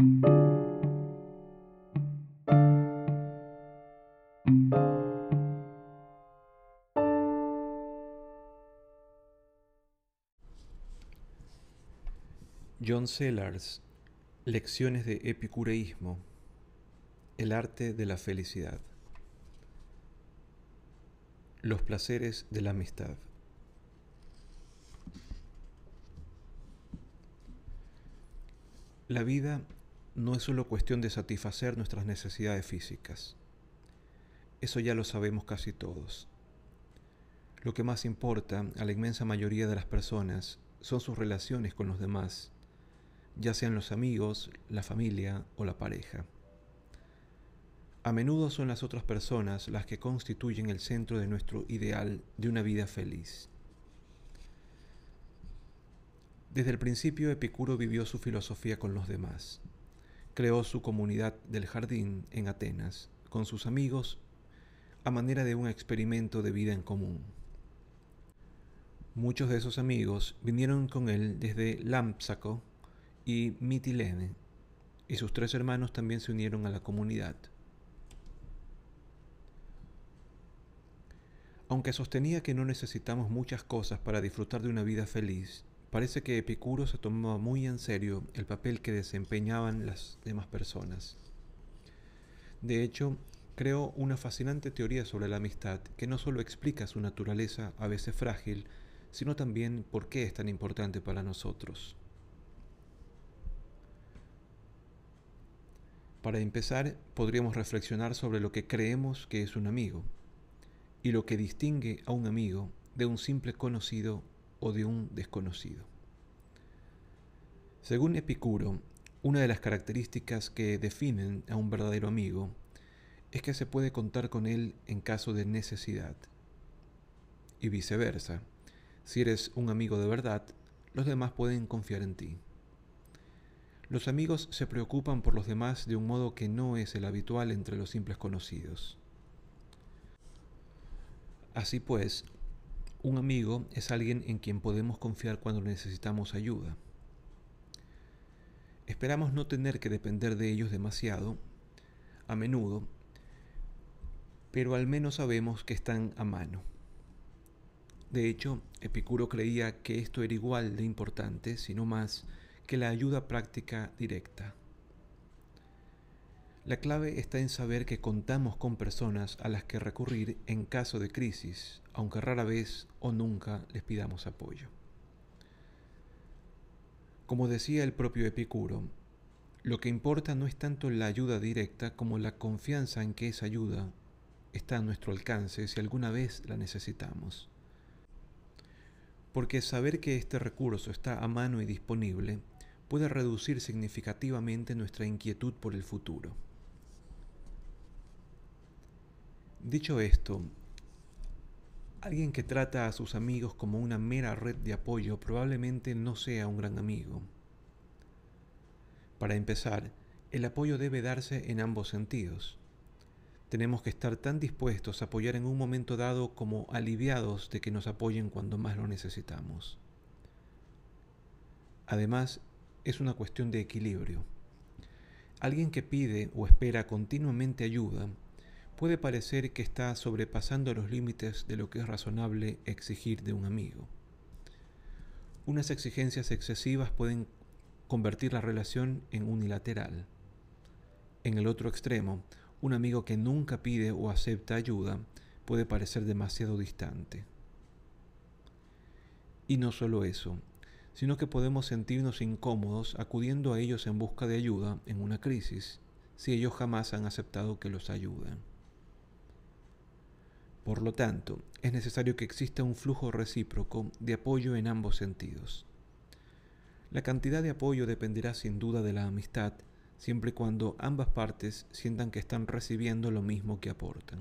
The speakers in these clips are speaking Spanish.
John Sellars, Lecciones de Epicureísmo, El arte de la felicidad. Los placeres de la amistad. La vida no es solo cuestión de satisfacer nuestras necesidades físicas. Eso ya lo sabemos casi todos. Lo que más importa a la inmensa mayoría de las personas son sus relaciones con los demás ya sean los amigos, la familia o la pareja. A menudo son las otras personas las que constituyen el centro de nuestro ideal de una vida feliz. Desde el principio Epicuro vivió su filosofía con los demás. Creó su comunidad del jardín en Atenas, con sus amigos, a manera de un experimento de vida en común. Muchos de esos amigos vinieron con él desde Lámpsaco, y Mitilene, y sus tres hermanos también se unieron a la comunidad. Aunque sostenía que no necesitamos muchas cosas para disfrutar de una vida feliz, parece que Epicuro se tomaba muy en serio el papel que desempeñaban las demás personas. De hecho, creó una fascinante teoría sobre la amistad que no solo explica su naturaleza a veces frágil, sino también por qué es tan importante para nosotros. Para empezar, podríamos reflexionar sobre lo que creemos que es un amigo y lo que distingue a un amigo de un simple conocido o de un desconocido. Según Epicuro, una de las características que definen a un verdadero amigo es que se puede contar con él en caso de necesidad. Y viceversa, si eres un amigo de verdad, los demás pueden confiar en ti. Los amigos se preocupan por los demás de un modo que no es el habitual entre los simples conocidos. Así pues, un amigo es alguien en quien podemos confiar cuando necesitamos ayuda. Esperamos no tener que depender de ellos demasiado, a menudo, pero al menos sabemos que están a mano. De hecho, Epicuro creía que esto era igual de importante, si no más, que la ayuda práctica directa. La clave está en saber que contamos con personas a las que recurrir en caso de crisis, aunque rara vez o nunca les pidamos apoyo. Como decía el propio Epicuro, lo que importa no es tanto la ayuda directa como la confianza en que esa ayuda está a nuestro alcance si alguna vez la necesitamos. Porque saber que este recurso está a mano y disponible puede reducir significativamente nuestra inquietud por el futuro. Dicho esto, alguien que trata a sus amigos como una mera red de apoyo probablemente no sea un gran amigo. Para empezar, el apoyo debe darse en ambos sentidos. Tenemos que estar tan dispuestos a apoyar en un momento dado como aliviados de que nos apoyen cuando más lo necesitamos. Además, es una cuestión de equilibrio. Alguien que pide o espera continuamente ayuda puede parecer que está sobrepasando los límites de lo que es razonable exigir de un amigo. Unas exigencias excesivas pueden convertir la relación en unilateral. En el otro extremo, un amigo que nunca pide o acepta ayuda puede parecer demasiado distante. Y no solo eso, sino que podemos sentirnos incómodos acudiendo a ellos en busca de ayuda en una crisis, si ellos jamás han aceptado que los ayuden. Por lo tanto, es necesario que exista un flujo recíproco de apoyo en ambos sentidos. La cantidad de apoyo dependerá sin duda de la amistad, siempre y cuando ambas partes sientan que están recibiendo lo mismo que aportan.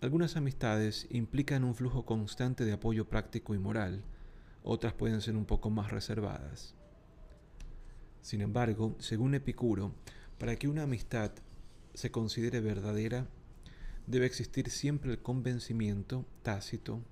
Algunas amistades implican un flujo constante de apoyo práctico y moral, otras pueden ser un poco más reservadas. Sin embargo, según Epicuro, para que una amistad se considere verdadera, debe existir siempre el convencimiento tácito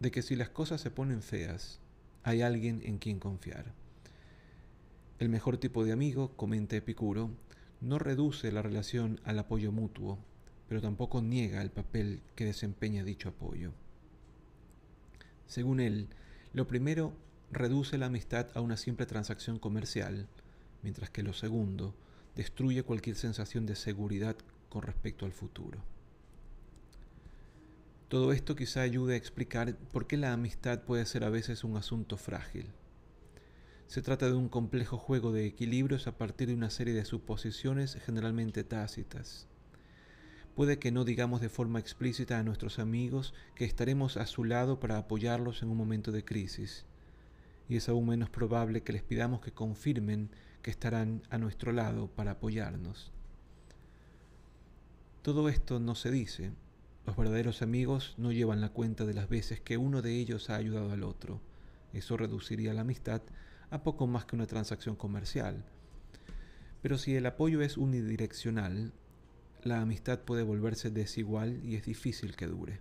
de que si las cosas se ponen feas, hay alguien en quien confiar. El mejor tipo de amigo, comenta Epicuro, no reduce la relación al apoyo mutuo, pero tampoco niega el papel que desempeña dicho apoyo. Según él, lo primero reduce la amistad a una simple transacción comercial, mientras que lo segundo destruye cualquier sensación de seguridad con respecto al futuro. Todo esto quizá ayude a explicar por qué la amistad puede ser a veces un asunto frágil. Se trata de un complejo juego de equilibrios a partir de una serie de suposiciones generalmente tácitas. Puede que no digamos de forma explícita a nuestros amigos que estaremos a su lado para apoyarlos en un momento de crisis, y es aún menos probable que les pidamos que confirmen que estarán a nuestro lado para apoyarnos. Todo esto no se dice. Los verdaderos amigos no llevan la cuenta de las veces que uno de ellos ha ayudado al otro. Eso reduciría la amistad a poco más que una transacción comercial. Pero si el apoyo es unidireccional, la amistad puede volverse desigual y es difícil que dure.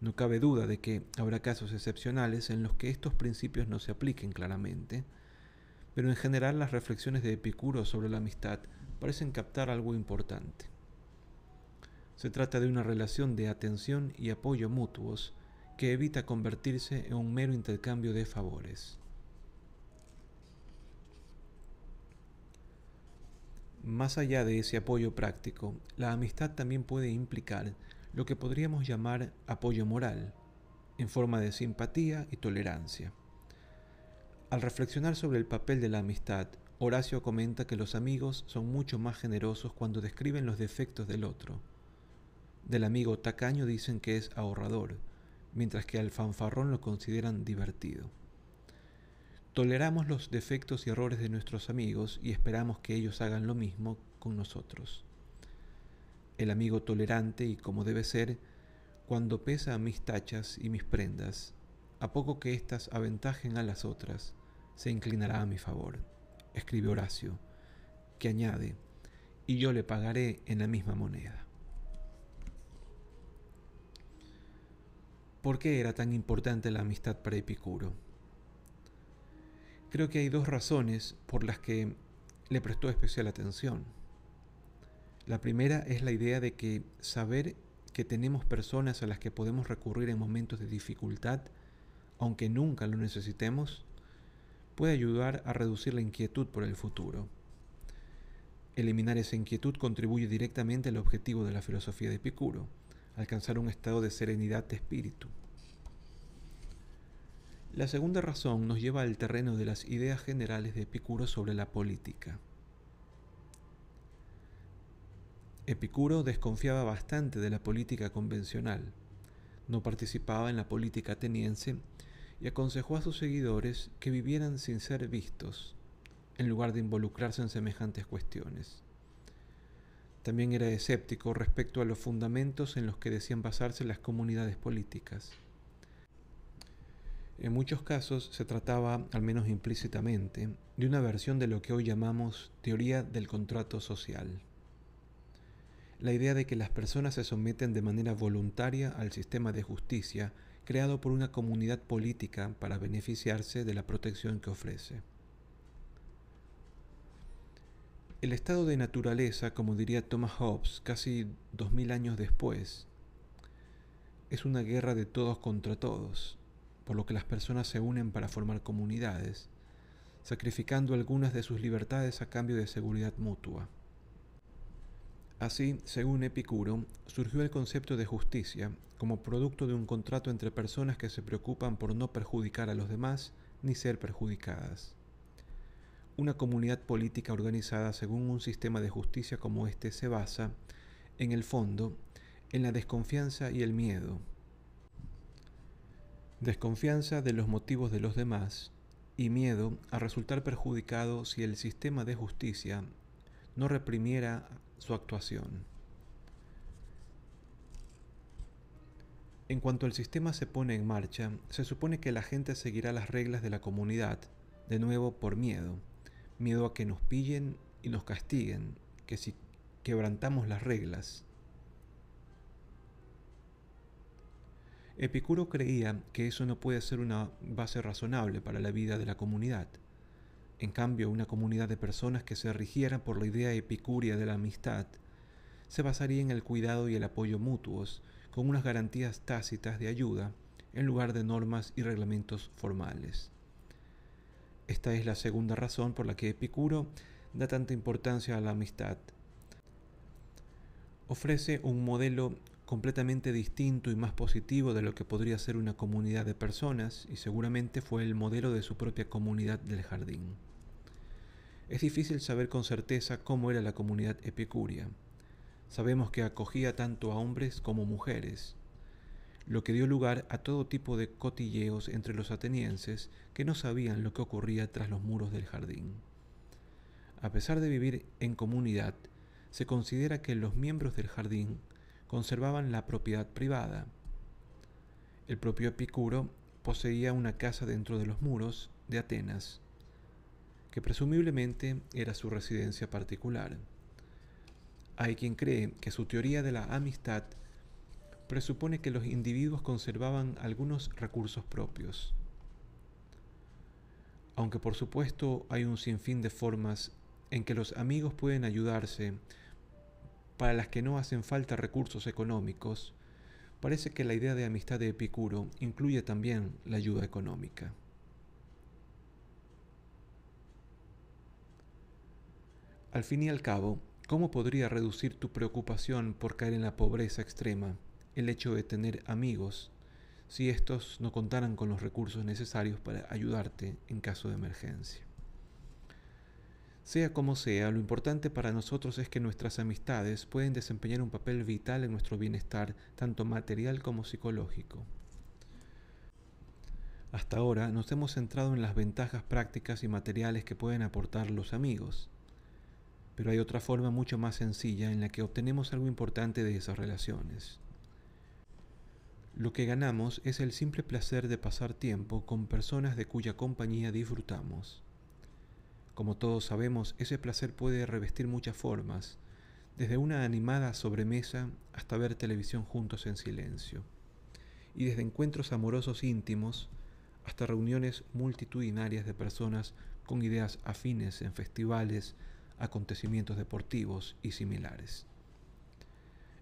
No cabe duda de que habrá casos excepcionales en los que estos principios no se apliquen claramente, pero en general las reflexiones de Epicuro sobre la amistad parecen captar algo importante. Se trata de una relación de atención y apoyo mutuos que evita convertirse en un mero intercambio de favores. Más allá de ese apoyo práctico, la amistad también puede implicar lo que podríamos llamar apoyo moral, en forma de simpatía y tolerancia. Al reflexionar sobre el papel de la amistad, Horacio comenta que los amigos son mucho más generosos cuando describen los defectos del otro. Del amigo tacaño dicen que es ahorrador, mientras que al fanfarrón lo consideran divertido. Toleramos los defectos y errores de nuestros amigos y esperamos que ellos hagan lo mismo con nosotros. El amigo tolerante y como debe ser, cuando pesa mis tachas y mis prendas, a poco que éstas aventajen a las otras, se inclinará a mi favor, escribe Horacio, que añade, y yo le pagaré en la misma moneda. ¿Por qué era tan importante la amistad para Epicuro? Creo que hay dos razones por las que le prestó especial atención. La primera es la idea de que saber que tenemos personas a las que podemos recurrir en momentos de dificultad, aunque nunca lo necesitemos, puede ayudar a reducir la inquietud por el futuro. Eliminar esa inquietud contribuye directamente al objetivo de la filosofía de Epicuro, alcanzar un estado de serenidad de espíritu. La segunda razón nos lleva al terreno de las ideas generales de Epicuro sobre la política. Epicuro desconfiaba bastante de la política convencional, no participaba en la política ateniense y aconsejó a sus seguidores que vivieran sin ser vistos, en lugar de involucrarse en semejantes cuestiones. También era escéptico respecto a los fundamentos en los que decían basarse las comunidades políticas. En muchos casos se trataba, al menos implícitamente, de una versión de lo que hoy llamamos teoría del contrato social. La idea de que las personas se someten de manera voluntaria al sistema de justicia creado por una comunidad política para beneficiarse de la protección que ofrece. El estado de naturaleza, como diría Thomas Hobbes casi dos mil años después, es una guerra de todos contra todos, por lo que las personas se unen para formar comunidades, sacrificando algunas de sus libertades a cambio de seguridad mutua. Así, según Epicuro, surgió el concepto de justicia como producto de un contrato entre personas que se preocupan por no perjudicar a los demás ni ser perjudicadas. Una comunidad política organizada según un sistema de justicia como este se basa, en el fondo, en la desconfianza y el miedo, desconfianza de los motivos de los demás y miedo a resultar perjudicado si el sistema de justicia no reprimiera su actuación. En cuanto el sistema se pone en marcha, se supone que la gente seguirá las reglas de la comunidad, de nuevo por miedo, miedo a que nos pillen y nos castiguen, que si quebrantamos las reglas, Epicuro creía que eso no puede ser una base razonable para la vida de la comunidad. En cambio, una comunidad de personas que se rigiera por la idea epicúrea de la amistad se basaría en el cuidado y el apoyo mutuos, con unas garantías tácitas de ayuda en lugar de normas y reglamentos formales. Esta es la segunda razón por la que Epicuro da tanta importancia a la amistad. Ofrece un modelo completamente distinto y más positivo de lo que podría ser una comunidad de personas y seguramente fue el modelo de su propia comunidad del jardín. Es difícil saber con certeza cómo era la comunidad epicúrea. Sabemos que acogía tanto a hombres como mujeres, lo que dio lugar a todo tipo de cotilleos entre los atenienses que no sabían lo que ocurría tras los muros del jardín. A pesar de vivir en comunidad, se considera que los miembros del jardín conservaban la propiedad privada. El propio Epicuro poseía una casa dentro de los muros de Atenas, que presumiblemente era su residencia particular. Hay quien cree que su teoría de la amistad presupone que los individuos conservaban algunos recursos propios. Aunque por supuesto hay un sinfín de formas en que los amigos pueden ayudarse para las que no hacen falta recursos económicos, parece que la idea de amistad de Epicuro incluye también la ayuda económica. Al fin y al cabo, ¿cómo podría reducir tu preocupación por caer en la pobreza extrema el hecho de tener amigos si estos no contaran con los recursos necesarios para ayudarte en caso de emergencia? Sea como sea, lo importante para nosotros es que nuestras amistades pueden desempeñar un papel vital en nuestro bienestar, tanto material como psicológico. Hasta ahora nos hemos centrado en las ventajas prácticas y materiales que pueden aportar los amigos, pero hay otra forma mucho más sencilla en la que obtenemos algo importante de esas relaciones. Lo que ganamos es el simple placer de pasar tiempo con personas de cuya compañía disfrutamos. Como todos sabemos, ese placer puede revestir muchas formas, desde una animada sobremesa hasta ver televisión juntos en silencio, y desde encuentros amorosos íntimos hasta reuniones multitudinarias de personas con ideas afines en festivales, acontecimientos deportivos y similares.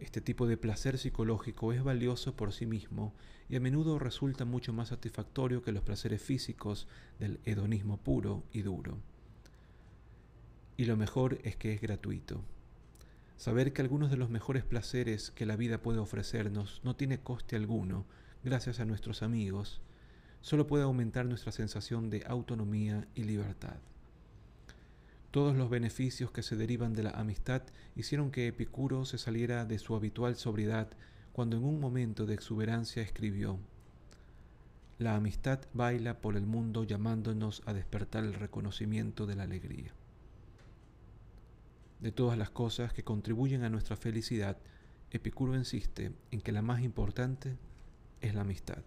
Este tipo de placer psicológico es valioso por sí mismo y a menudo resulta mucho más satisfactorio que los placeres físicos del hedonismo puro y duro. Y lo mejor es que es gratuito. Saber que algunos de los mejores placeres que la vida puede ofrecernos no tiene coste alguno, gracias a nuestros amigos, solo puede aumentar nuestra sensación de autonomía y libertad. Todos los beneficios que se derivan de la amistad hicieron que Epicuro se saliera de su habitual sobriedad cuando en un momento de exuberancia escribió, La amistad baila por el mundo llamándonos a despertar el reconocimiento de la alegría de todas las cosas que contribuyen a nuestra felicidad, Epicuro insiste en que la más importante es la amistad.